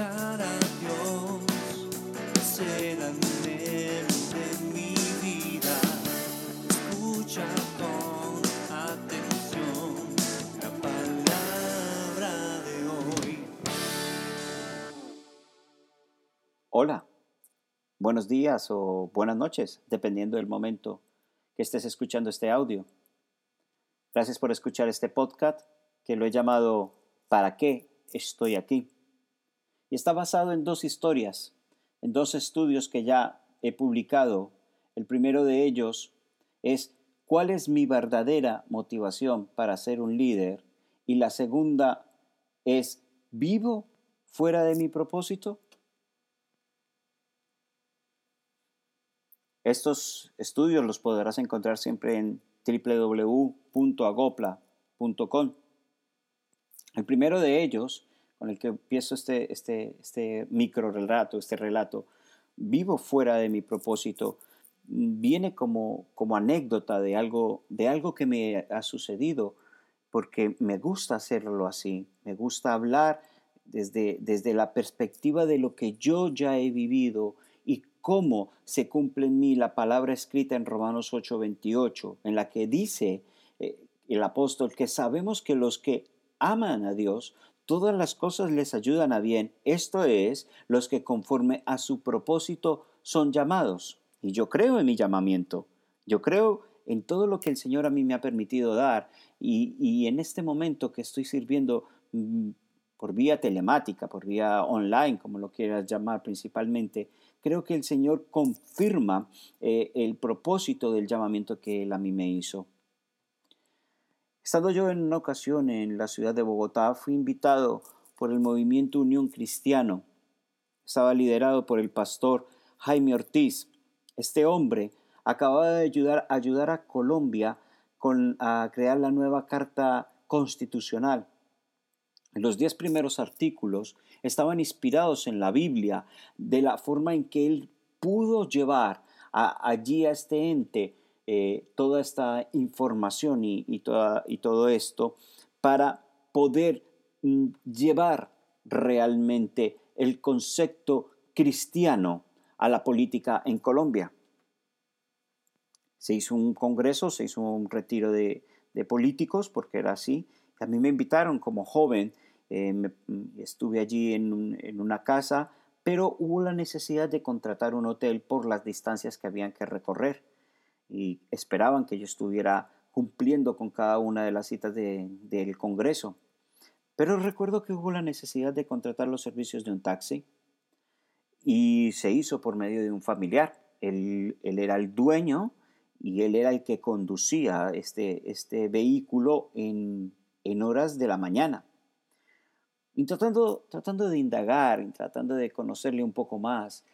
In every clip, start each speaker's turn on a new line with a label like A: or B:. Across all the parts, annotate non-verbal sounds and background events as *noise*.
A: a Dios de mi vida. Escucha con atención la palabra de hoy.
B: Hola, buenos días o buenas noches, dependiendo del momento que estés escuchando este audio. Gracias por escuchar este podcast que lo he llamado ¿Para qué estoy aquí? Y está basado en dos historias, en dos estudios que ya he publicado. El primero de ellos es ¿cuál es mi verdadera motivación para ser un líder? Y la segunda es ¿vivo fuera de mi propósito? Estos estudios los podrás encontrar siempre en www.agopla.com. El primero de ellos, con el que empiezo este, este, este micro relato, este relato, vivo fuera de mi propósito, viene como, como anécdota de algo, de algo que me ha sucedido, porque me gusta hacerlo así, me gusta hablar desde, desde la perspectiva de lo que yo ya he vivido cómo se cumple en mí la palabra escrita en Romanos 8:28, en la que dice eh, el apóstol que sabemos que los que aman a Dios, todas las cosas les ayudan a bien, esto es, los que conforme a su propósito son llamados. Y yo creo en mi llamamiento, yo creo en todo lo que el Señor a mí me ha permitido dar y, en este momento que estoy sirviendo mm, por vía telemática, por vía online, como lo quieras llamar principalmente, creo que el Señor confirma eh, el propósito del llamamiento que Él a mí me hizo. Estando yo en una ocasión en la ciudad de Bogotá, fui invitado por el movimiento Unión Cristiano. Estaba liderado por el pastor Jaime Ortiz. Este hombre acababa de ayudar, ayudar a Colombia con, a crear la nueva Carta Constitucional. Los diez primeros artículos estaban inspirados en la Biblia, de la forma en que él pudo llevar allí a este ente eh, toda esta información y, todo esto para poder mm, llevar realmente el concepto cristiano a la política en Colombia. Se hizo un congreso, se hizo un retiro de, de políticos, porque era así. A mí me invitaron como joven eh, mm, estuve allí en, una casa, pero hubo la necesidad de contratar un hotel por las distancias que habían que recorrer y esperaban que yo estuviera cumpliendo con cada una de las citas del Congreso. Pero recuerdo que hubo la necesidad de contratar los servicios de un taxi y se hizo por medio de un familiar. Él, era el dueño y él era el que conducía este, este vehículo en horas de la mañana. Y tratando de indagar, tratando de conocerle un poco más,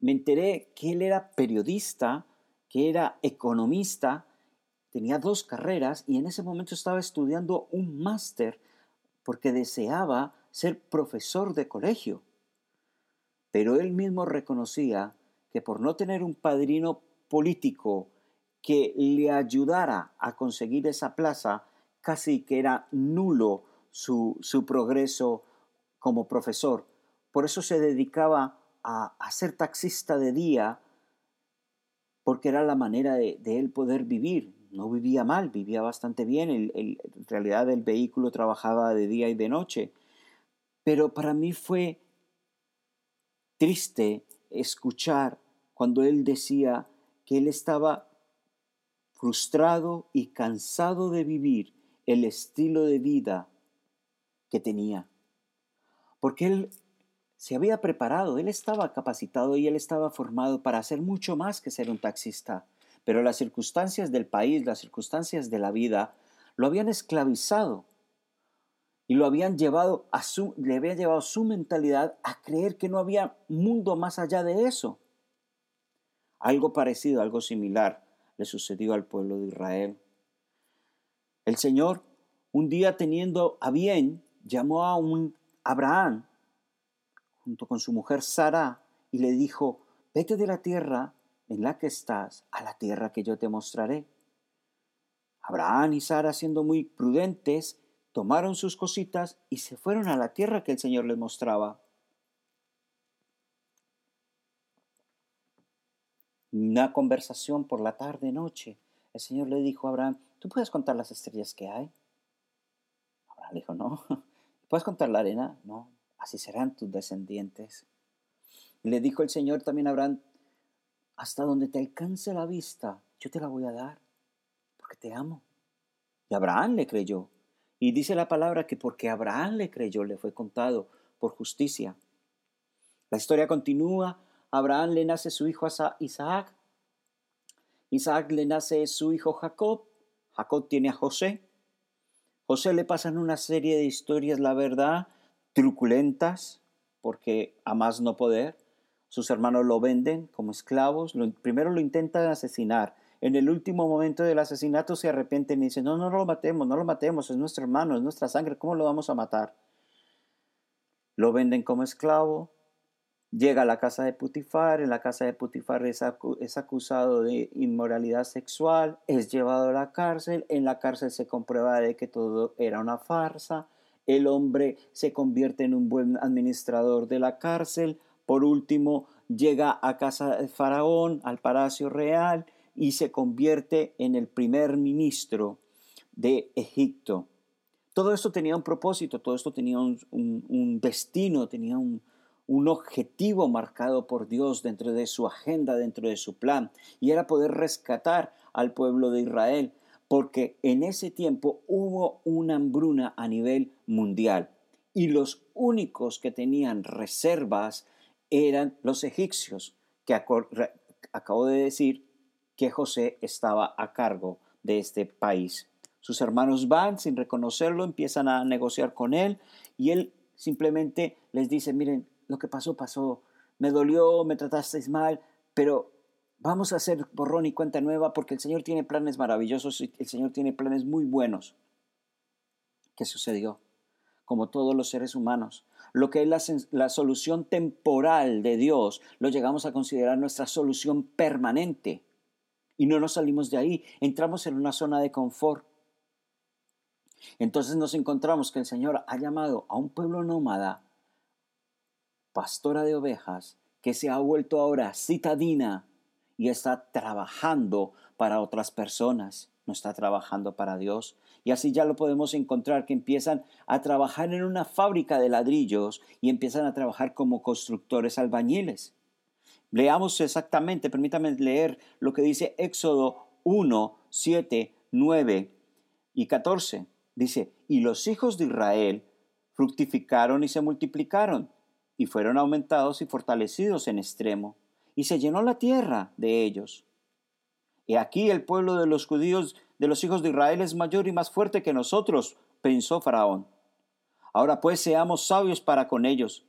B: me enteré que él era periodista, que era economista, tenía dos carreras y en ese momento estaba estudiando un máster porque deseaba ser profesor de colegio. Pero él mismo reconocía que por no tener un padrino político que le ayudara a conseguir esa plaza, casi que era nulo su, progreso como profesor. Por eso se dedicaba a, ser taxista de día, porque era la manera de, él poder vivir. No vivía mal, vivía bastante bien. en realidad el vehículo trabajaba de día y de noche. Pero para mí fue triste escuchar cuando él decía que él estaba frustrado y cansado de vivir el estilo de vida que tenía. Porque él se había preparado, él estaba capacitado y él estaba formado para hacer mucho más que ser un taxista. Pero las circunstancias del país, las circunstancias de la vida, lo habían esclavizado y lo habían llevado a su, le llevado su mentalidad a creer que no había mundo más allá de eso. Algo parecido, algo similar le sucedió al pueblo de Israel. El Señor, un día teniendo a bien llamó a un Abraham junto con su mujer Sara y le dijo, vete de la tierra en la que estás a la tierra que yo te mostraré. Abraham y Sara, siendo muy prudentes, tomaron sus cositas y se fueron a la tierra que el Señor les mostraba. Una conversación por la tarde noche. El Señor le dijo a Abraham, ¿tú puedes contar las estrellas que hay? Abraham le dijo, no. *laughs* ¿Puedes contar la arena? No. Así serán tus descendientes. Y le dijo el Señor también a Abraham, hasta donde te alcance la vista, yo te la voy a dar, porque te amo. Y Abraham le creyó. Y dice la palabra que porque Abraham le creyó, le fue contado por justicia. La historia continúa. Abraham le nace su hijo Isaac. Isaac le nace su hijo Jacob. Jacob tiene a José. José le pasan una serie de historias, la verdad, truculentas, porque a más no poder. Sus hermanos lo venden como esclavos. primero lo intentan asesinar. En el último momento del asesinato se arrepienten y dicen, no, no lo matemos, no lo matemos, es nuestro hermano, es nuestra sangre, ¿cómo lo vamos a matar? Lo venden como esclavo, llega a la casa de Putifar, en la casa de Putifar es, acusado de inmoralidad sexual, es llevado a la cárcel, en la cárcel se comprueba de que todo era una farsa, el hombre se convierte en un buen administrador de la cárcel, por último llega a casa de Faraón, al palacio real, y se convierte en el primer ministro de Egipto. Todo esto tenía un propósito, todo esto tenía un, destino, tenía un, objetivo marcado por Dios dentro de su agenda, dentro de su plan, y era poder rescatar al pueblo de Israel, porque en ese tiempo hubo una hambruna a nivel mundial, y los únicos que tenían reservas eran los egipcios, que acabo de decir que José estaba a cargo de este país. Sus hermanos van sin reconocerlo, empiezan a negociar con él y él simplemente les dice, miren, lo que pasó, pasó, me dolió, me tratasteis mal, pero vamos a hacer borrón y cuenta nueva porque el Señor tiene planes maravillosos y el Señor tiene planes muy buenos. ¿Qué sucedió? Como todos los seres humanos, lo que es la, la, solución temporal de Dios lo llegamos a considerar nuestra solución permanente y no nos salimos de ahí, entramos en una zona de confort. Entonces nos encontramos que el Señor ha llamado a un pueblo nómada, pastora de ovejas, que se ha vuelto ahora citadina y está trabajando para otras personas, no está trabajando para Dios. Y así ya lo podemos encontrar, que empiezan a trabajar en una fábrica de ladrillos y empiezan a trabajar como constructores albañiles. Leamos exactamente, permítame leer lo que dice Éxodo 1, 7, 9 y 14. Dice, y los hijos de Israel fructificaron y se multiplicaron, y fueron aumentados y fortalecidos en extremo, y se llenó la tierra de ellos. Y aquí el pueblo de los judíos, de los hijos de Israel, es mayor y más fuerte que nosotros, pensó Faraón. Ahora pues seamos sabios para con ellos,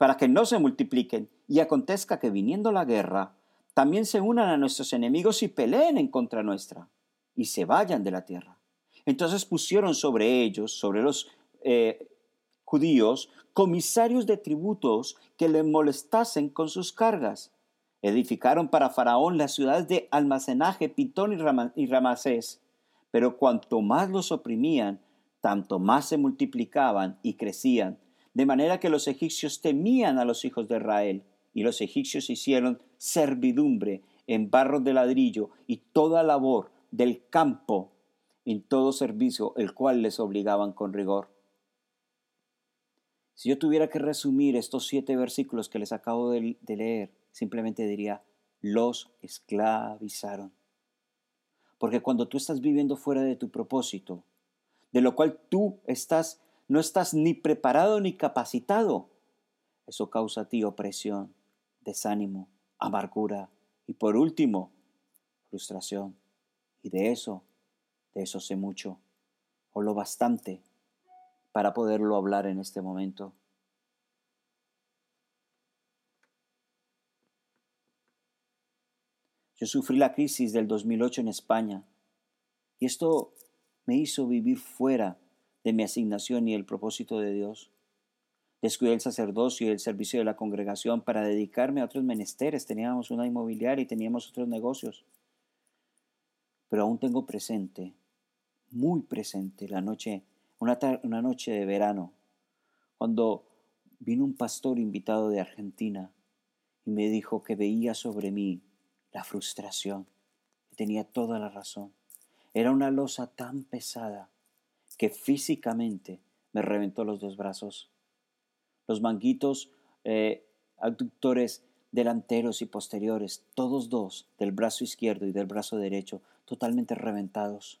B: para que no se multipliquen, y acontezca que viniendo la guerra, también se unan a nuestros enemigos y peleen en contra nuestra, y se vayan de la tierra. Entonces pusieron sobre ellos, sobre los eh, judíos, comisarios de tributos que le molestasen con sus cargas. Edificaron para Faraón las ciudades de almacenaje, Pitón y Ramasés. Pero cuanto más los oprimían, tanto más se multiplicaban y crecían, de manera que los egipcios temían a los hijos de Israel, y los egipcios hicieron servidumbre en barro de ladrillo y toda labor del campo en todo servicio, el cual les obligaban con rigor. Si yo tuviera que resumir estos siete versículos que les acabo de leer, simplemente diría, los esclavizaron. Porque cuando tú estás viviendo fuera de tu propósito, de lo cual tú estás no estás ni preparado ni capacitado. Eso causa a ti opresión, desánimo, amargura y por último, frustración. Y de eso, de eso sé mucho, o lo bastante para poderlo hablar en este momento. Yo sufrí la crisis del 2008 en España y esto me hizo vivir fuera de mi asignación y el propósito de Dios. Descuidé el sacerdocio y el servicio de la congregación para dedicarme a otros menesteres. Teníamos una inmobiliaria y teníamos otros negocios. Pero aún tengo presente, muy presente, la noche, una, una noche de verano, cuando vino un pastor invitado de Argentina y me dijo que veía sobre mí La frustración. Tenía toda la razón. Era una losa tan pesada que físicamente me reventó los dos brazos. Los manguitos eh, abductores delanteros y posteriores, todos dos, del brazo izquierdo y del brazo derecho, totalmente reventados.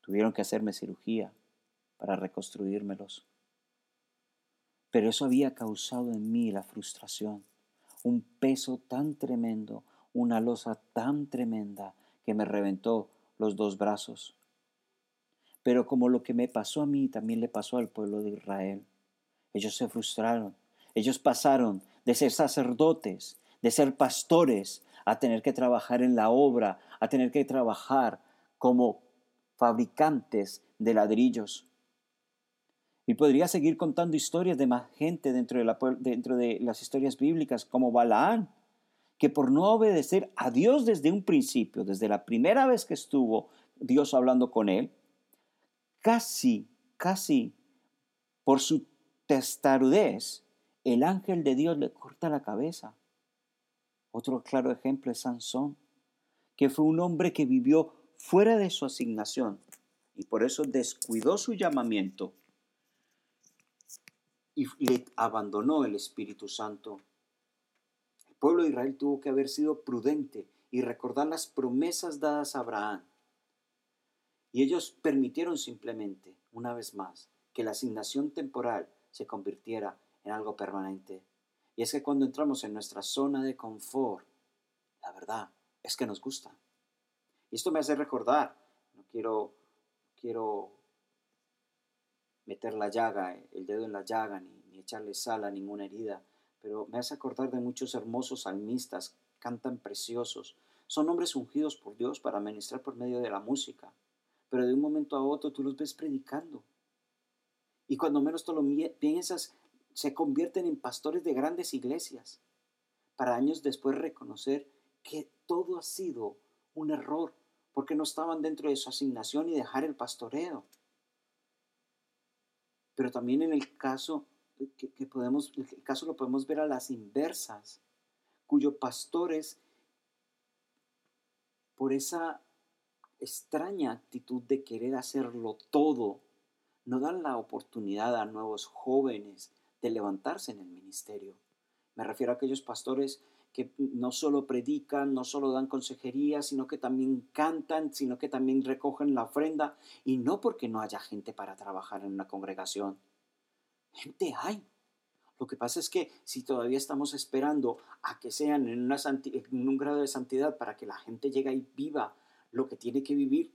B: Tuvieron que hacerme cirugía para reconstruírmelos. Pero eso había causado en mí la frustración, un peso tan tremendo, una losa tan tremenda que me reventó los dos brazos. Pero como lo que me pasó a mí también le pasó al pueblo de Israel. Ellos se frustraron. Ellos pasaron de ser sacerdotes, de ser pastores, a tener que trabajar en la obra, a tener que trabajar como fabricantes de ladrillos. Y podría seguir contando historias de más gente dentro de, las historias bíblicas, como Balaán, que por no obedecer a Dios desde un principio, desde la primera vez que estuvo Dios hablando con él, casi, casi por su testarudez, el ángel de Dios le corta la cabeza. Otro claro ejemplo es Sansón, que fue un hombre que vivió fuera de su asignación y por eso descuidó su llamamiento y le abandonó el Espíritu Santo. El pueblo de Israel tuvo que haber sido prudente y recordar las promesas dadas a Abraham. Y ellos permitieron simplemente, una vez más, que la asignación temporal se convirtiera en algo permanente. Y es que cuando entramos en nuestra zona de confort, la verdad es que nos gusta. Y esto me hace recordar, no quiero, quiero meter la llaga, el dedo en la llaga, ni, ni echarle sal a ninguna herida, pero me hace acordar de muchos hermosos salmistas, cantan preciosos, son hombres ungidos por Dios para ministrar por medio de la música, pero de un momento a otro tú los ves predicando. Y cuando menos tú lo piensas, se convierten en pastores de grandes iglesias, para años después reconocer que todo ha sido un error, porque no estaban dentro de su asignación y dejar el pastoreo. Pero también en el caso que, podemos, el caso lo podemos ver a las inversas, cuyos pastores, por esa extraña actitud de querer hacerlo todo, no dan la oportunidad a nuevos jóvenes de levantarse en el ministerio. Me refiero a aquellos pastores que no solo predican, no solo dan consejería, sino que también cantan, sino que también recogen la ofrenda, y no porque no haya gente para trabajar en una congregación. Gente hay. Lo que pasa es que si todavía estamos esperando a que sean en, un grado de santidad para que la gente llegue y viva lo que tiene que vivir,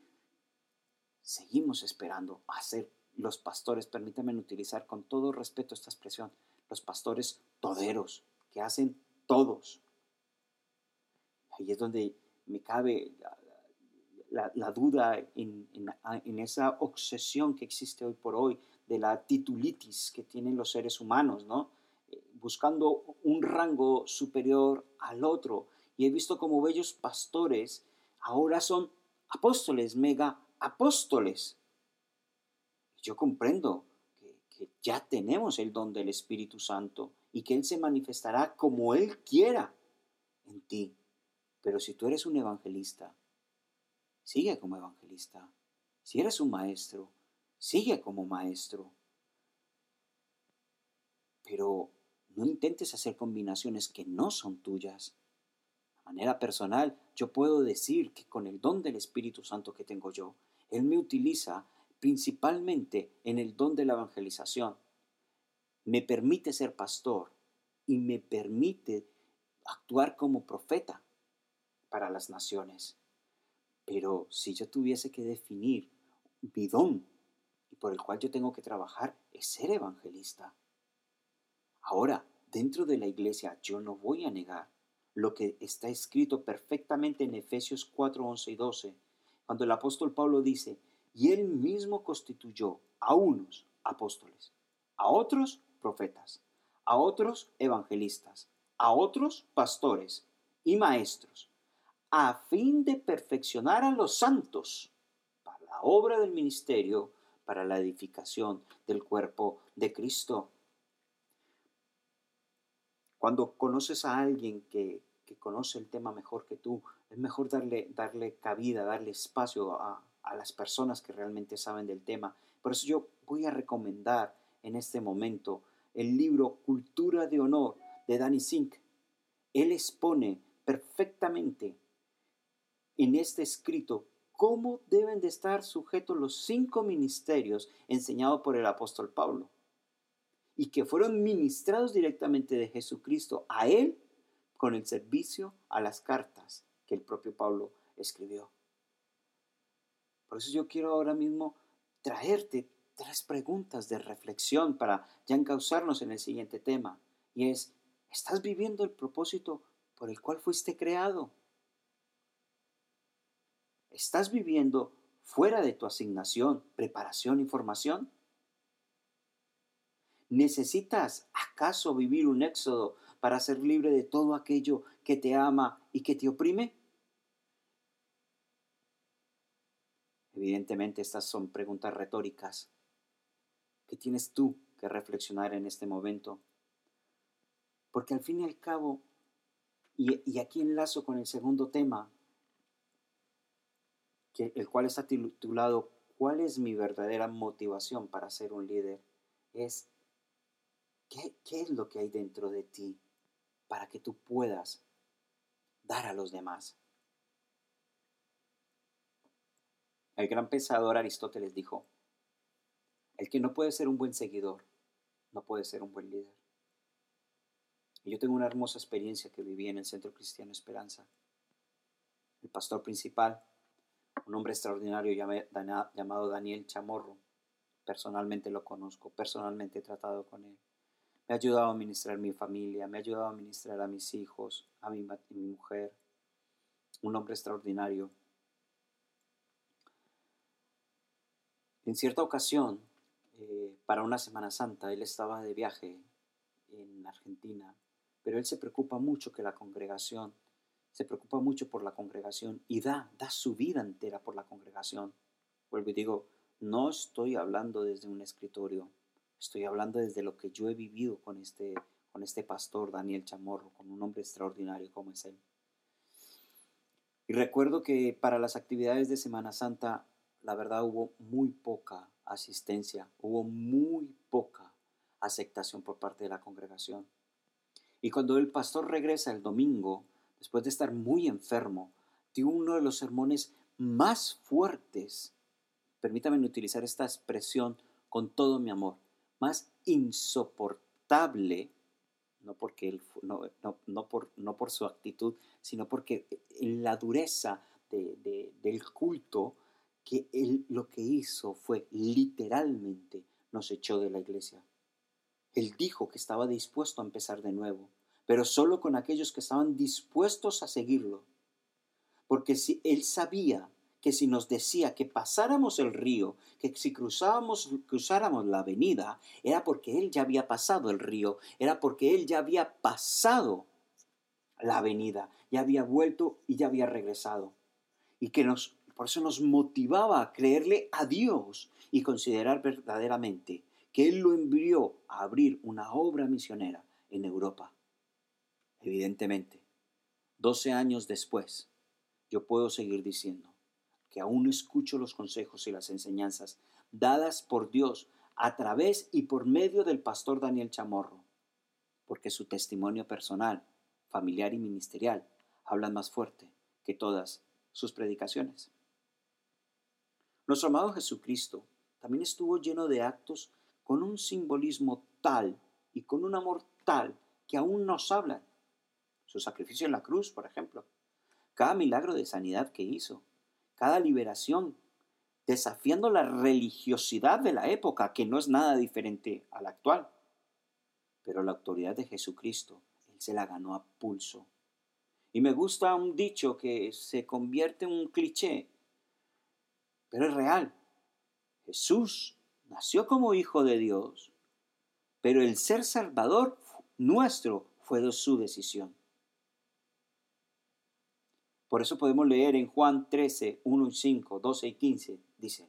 B: seguimos esperando a ser los pastores, permítanme utilizar con todo respeto esta expresión, los pastores toderos, que hacen todos. Ahí es donde me cabe la, duda en, en, esa obsesión que existe hoy por hoy de la titulitis que tienen los seres humanos, ¿no? Eh, buscando un rango superior al otro. Y he visto como bellos pastores ahora son apóstoles, mega apóstoles. Yo comprendo que, ya tenemos el don del Espíritu Santo y que Él se manifestará como Él quiera en ti. Pero si tú eres un evangelista, sigue como evangelista. Si eres un maestro, sigue como maestro. Pero no intentes hacer combinaciones que no son tuyas. De manera personal, yo puedo decir que con el don del Espíritu Santo que tengo yo, Él me utiliza principalmente en el don de la evangelización, me permite ser pastor y me permite actuar como profeta para las naciones. Pero si yo tuviese que definir mi don y por el cual yo tengo que trabajar, es ser evangelista. Ahora, dentro de la iglesia, yo no voy a negar lo que está escrito perfectamente en Efesios 4, 11 y 12, cuando el apóstol Pablo dice, y él mismo constituyó a unos apóstoles, a otros profetas, a otros evangelistas, a otros pastores y maestros, a fin de perfeccionar a los santos para la obra del ministerio, para la edificación del cuerpo de Cristo. Cuando conoces a alguien que que conoce el tema mejor que tú. Es mejor darle, darle cabida, darle espacio a, a las personas que realmente saben del tema. Por eso yo voy a recomendar en este momento el libro Cultura de Honor de Danny Sink. Él expone perfectamente en este escrito cómo deben de estar sujetos los cinco ministerios enseñados por el apóstol Pablo y que fueron ministrados directamente de Jesucristo a él con el servicio a las cartas que el propio Pablo escribió. Por eso yo quiero ahora mismo traerte tres preguntas de reflexión para ya encauzarnos en el siguiente tema. Y es, ¿estás viviendo el propósito por el cual fuiste creado? ¿Estás viviendo fuera de tu asignación, preparación y formación? ¿Necesitas acaso vivir un éxodo para ser libre de todo aquello que te ama y que te oprime? Evidentemente estas son preguntas retóricas que tienes tú que reflexionar en este momento. Porque al fin y al cabo, y, aquí enlazo con el segundo tema, que, el cual está titulado ¿Cuál es mi verdadera motivación para ser un líder? Es ¿qué, ¿qué es lo que hay dentro de ti para que tú puedas dar a los demás? El gran pensador Aristóteles dijo, el que no puede ser un buen seguidor, no puede ser un buen líder. Y yo tengo una hermosa experiencia que viví en el Centro Cristiano Esperanza. El pastor principal, un hombre extraordinario llamado Daniel Chamorro, personalmente lo conozco, personalmente he tratado con él. Me ha ayudado a ministrar mi familia, me ha ayudado a ministrar a mis hijos, a mi, a mi mujer. Un hombre extraordinario En cierta ocasión, eh, para una Semana Santa, él estaba de viaje en Argentina, pero él se preocupa mucho que la congregación, se preocupa mucho por la congregación y da, da su vida entera por la congregación. Vuelvo y digo, no estoy hablando desde un escritorio, estoy hablando desde lo que yo he vivido con este, con este pastor Daniel Chamorro, con un hombre extraordinario como es él. Y recuerdo que para las actividades de Semana Santa la verdad hubo muy poca asistencia, hubo muy poca aceptación por parte de la congregación. Y cuando el pastor regresa el domingo, después de estar muy enfermo, dio uno de los sermones más fuertes, permítame utilizar esta expresión con todo mi amor, más insoportable, no, porque él, no, no, por, no por su actitud, sino porque en la dureza del culto que él lo que hizo fue literalmente nos echó de la iglesia. Él dijo que estaba dispuesto a empezar de nuevo, pero solo con aquellos que estaban dispuestos a seguirlo. Porque si él sabía que si nos decía que pasáramos el río, que si cruzábamos, cruzáramos la avenida, era porque él ya había pasado el río, era porque él ya había pasado la avenida, ya había vuelto y ya había regresado. Y que nos por eso nos motivaba a creerle a Dios y considerar verdaderamente que Él lo envió a abrir una obra misionera en Europa. Evidentemente, 12 años después, yo puedo seguir diciendo que aún escucho los consejos y las enseñanzas dadas por Dios a través y por medio del pastor Daniel Chamorro, porque su testimonio personal, familiar y ministerial hablan más fuerte que todas sus predicaciones. Nuestro amado Jesucristo también estuvo lleno de actos con un simbolismo tal y con un amor tal que aún nos hablan. Su sacrificio en la cruz, por ejemplo. Cada milagro de sanidad que hizo. Cada liberación, desafiando la religiosidad de la época, que no es nada diferente a la actual. Pero la autoridad de Jesucristo, Él se la ganó a pulso. Y me gusta un dicho que se convierte en un cliché, pero es real. Jesús nació como hijo de Dios, pero el ser salvador nuestro fue su decisión. Por eso podemos leer en Juan 13, 1 y 5, 12 y 15, dice,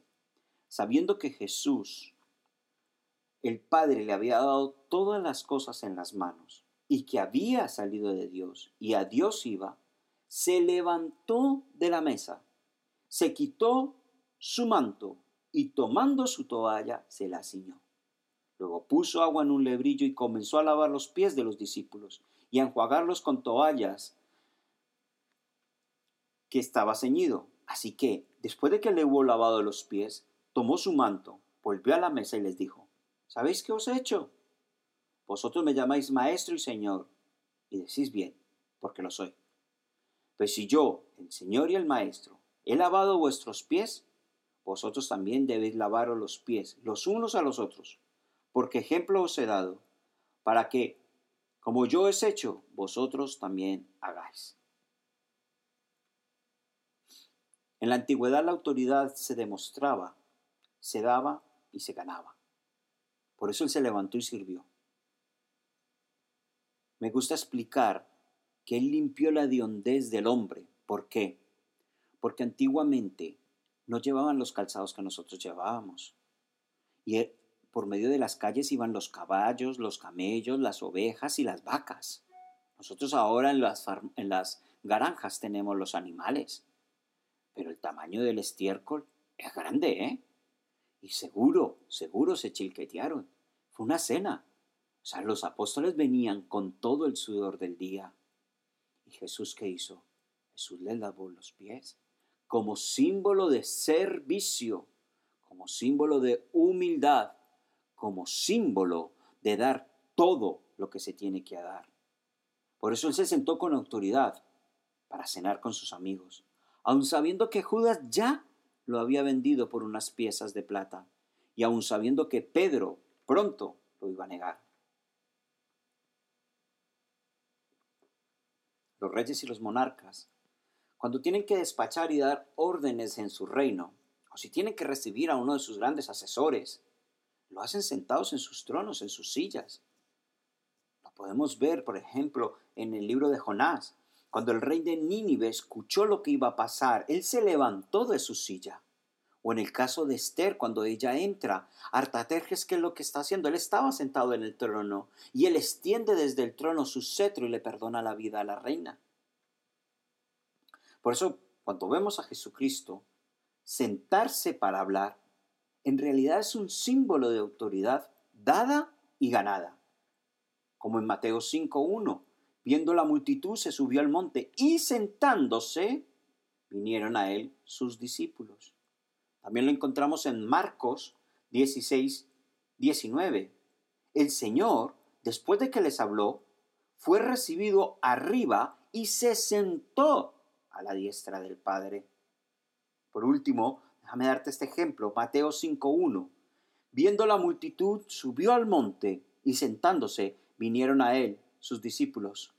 B: sabiendo que Jesús, el Padre, le había dado todas las cosas en las manos y que había salido de Dios y a Dios iba, se levantó de la mesa, se quitó su manto y tomando su toalla se la ciñó. Luego puso agua en un lebrillo y comenzó a lavar los pies de los discípulos y a enjuagarlos con toallas que estaba ceñido. Así que, después de que le hubo lavado los pies, tomó su manto, volvió a la mesa y les dijo, ¿Sabéis qué os he hecho? Vosotros me llamáis maestro y señor, y decís bien, porque lo soy. Pues si yo, el señor y el maestro, he lavado vuestros pies, vosotros también debéis lavaros los pies los unos a los otros, porque ejemplo os he dado, para que, como yo he hecho, vosotros también hagáis. En la antigüedad la autoridad se demostraba, se daba y se ganaba. Por eso él se levantó y sirvió. Me gusta explicar que él limpió la diondez del hombre. ¿Por qué? Porque antiguamente no llevaban los calzados que nosotros llevábamos. Y por medio de las calles iban los caballos, los camellos, las ovejas y las vacas. Nosotros ahora en las, en las granjas tenemos los animales. Pero el tamaño del estiércol es grande, ¿eh? Y seguro, seguro se chilquetearon. Fue una cena. O sea, los apóstoles venían con todo el sudor del día. ¿Y Jesús qué hizo? Jesús les lavó los pies como símbolo de servicio, como símbolo de humildad, como símbolo de dar todo lo que se tiene que dar. Por eso él se sentó con autoridad para cenar con sus amigos, aun sabiendo que Judas ya lo había vendido por unas piezas de plata, y aun sabiendo que Pedro pronto lo iba a negar. los reyes y los monarcas, cuando tienen que despachar y dar órdenes en su reino, o si tienen que recibir a uno de sus grandes asesores, lo hacen sentados en sus tronos, en sus sillas. Lo podemos ver, por ejemplo, en el libro de Jonás. Cuando el rey de Nínive escuchó lo que iba a pasar, él se levantó de su silla. O en el caso de Esther, cuando ella entra, Artaterjes, ¿qué es lo que está haciendo? Él estaba sentado en el trono y él extiende desde el trono su cetro y le perdona la vida a la reina. Por eso, cuando vemos a Jesucristo sentarse para hablar, en realidad es un símbolo de autoridad dada y ganada. Como en Mateo 5.1, viendo la multitud se subió al monte y sentándose, vinieron a él sus discípulos. También lo encontramos en Marcos 16, 19. El Señor, después de que les habló, fue recibido arriba y se sentó a la diestra del Padre. Por último, déjame darte este ejemplo, Mateo 5.1. Viendo la multitud, subió al monte y sentándose, vinieron a él sus discípulos.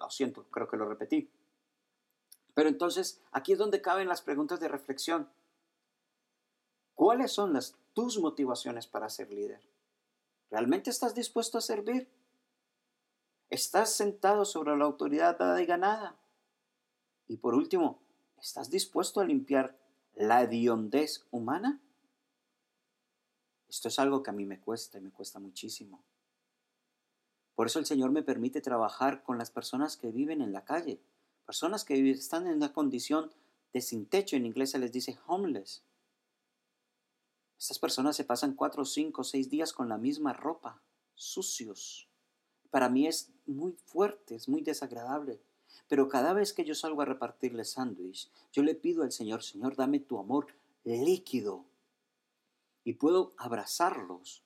B: Lo siento, creo que lo repetí. Pero entonces, aquí es donde caben las preguntas de reflexión. ¿Cuáles son las, tus motivaciones para ser líder? ¿Realmente estás dispuesto a servir? ¿Estás sentado sobre la autoridad dada y ganada? Y por último, ¿estás dispuesto a limpiar la hediondez humana? Esto es algo que a mí me cuesta y me cuesta muchísimo. Por eso el Señor me permite trabajar con las personas que viven en la calle, personas que están en una condición de sin techo, en inglés se les dice homeless, estas personas se pasan cuatro, cinco, seis días con la misma ropa, sucios. Para mí es muy fuerte, es muy desagradable. Pero cada vez que yo salgo a repartirles sándwich, yo le pido al Señor, Señor, dame tu amor líquido. Y puedo abrazarlos,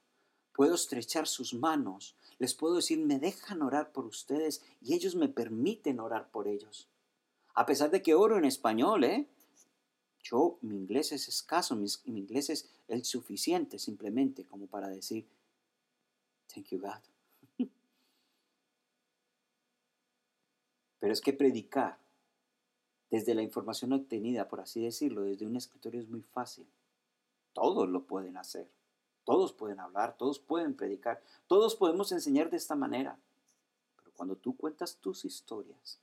B: puedo estrechar sus manos, les puedo decir, me dejan orar por ustedes y ellos me permiten orar por ellos. A pesar de que oro en español, ¿eh? Yo, mi inglés es escaso, mi, inglés es el suficiente simplemente como para decir, thank you God. *laughs* Pero es que predicar desde la información obtenida, por así decirlo, desde un escritorio es muy fácil. Todos lo pueden hacer. Todos pueden hablar, todos pueden predicar, todos podemos enseñar de esta manera. Pero cuando tú cuentas tus historias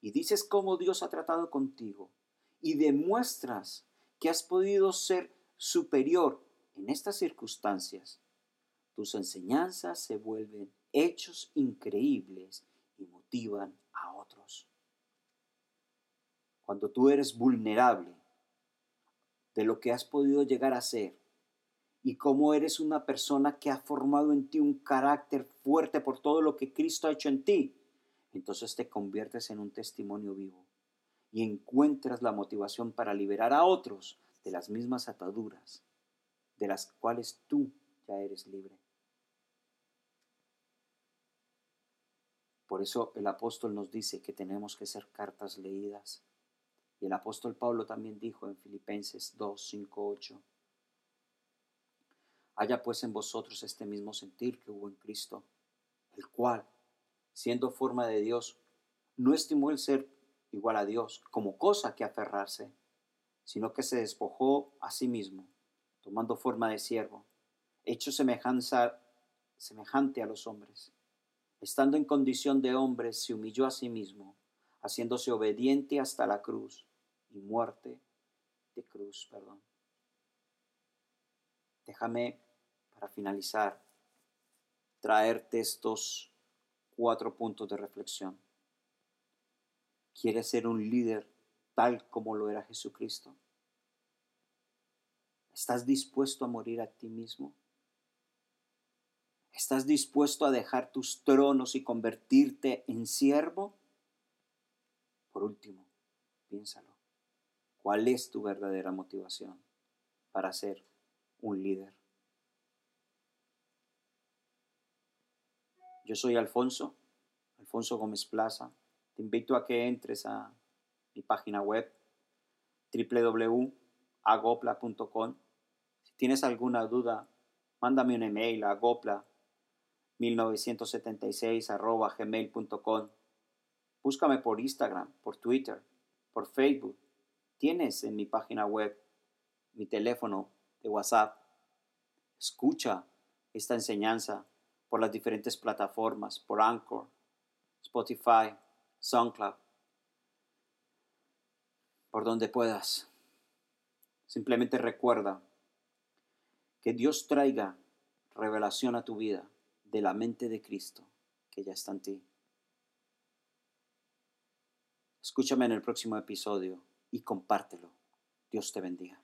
B: y dices cómo Dios ha tratado contigo, y demuestras que has podido ser superior en estas circunstancias, tus enseñanzas se vuelven hechos increíbles y motivan a otros. Cuando tú eres vulnerable de lo que has podido llegar a ser y cómo eres una persona que ha formado en ti un carácter fuerte por todo lo que Cristo ha hecho en ti, entonces te conviertes en un testimonio vivo y encuentras la motivación para liberar a otros de las mismas ataduras de las cuales tú ya eres libre. Por eso el apóstol nos dice que tenemos que ser cartas leídas. Y el apóstol Pablo también dijo en Filipenses 2, 5, 8, Haya pues en vosotros este mismo sentir que hubo en Cristo, el cual, siendo forma de Dios, no estimó el ser igual a Dios como cosa que aferrarse, sino que se despojó a sí mismo, tomando forma de siervo, hecho semejanza, semejante a los hombres. Estando en condición de hombre, se humilló a sí mismo, haciéndose obediente hasta la cruz y muerte de cruz, perdón. Déjame, para finalizar, traerte estos cuatro puntos de reflexión. ¿Quieres ser un líder tal como lo era Jesucristo? ¿Estás dispuesto a morir a ti mismo? ¿Estás dispuesto a dejar tus tronos y convertirte en siervo? Por último, piénsalo. ¿Cuál es tu verdadera motivación para ser un líder? Yo soy Alfonso, Alfonso Gómez Plaza te invito a que entres a mi página web www.agopla.com. Si tienes alguna duda, mándame un email a gopla1976 Búscame por Instagram, por Twitter, por Facebook. Tienes en mi página web mi teléfono de WhatsApp. Escucha esta enseñanza por las diferentes plataformas, por Anchor, Spotify, SoundCloud, por donde puedas. Simplemente recuerda que Dios traiga revelación a tu vida de la mente de Cristo que ya está en ti. Escúchame en el próximo episodio y compártelo. Dios te bendiga.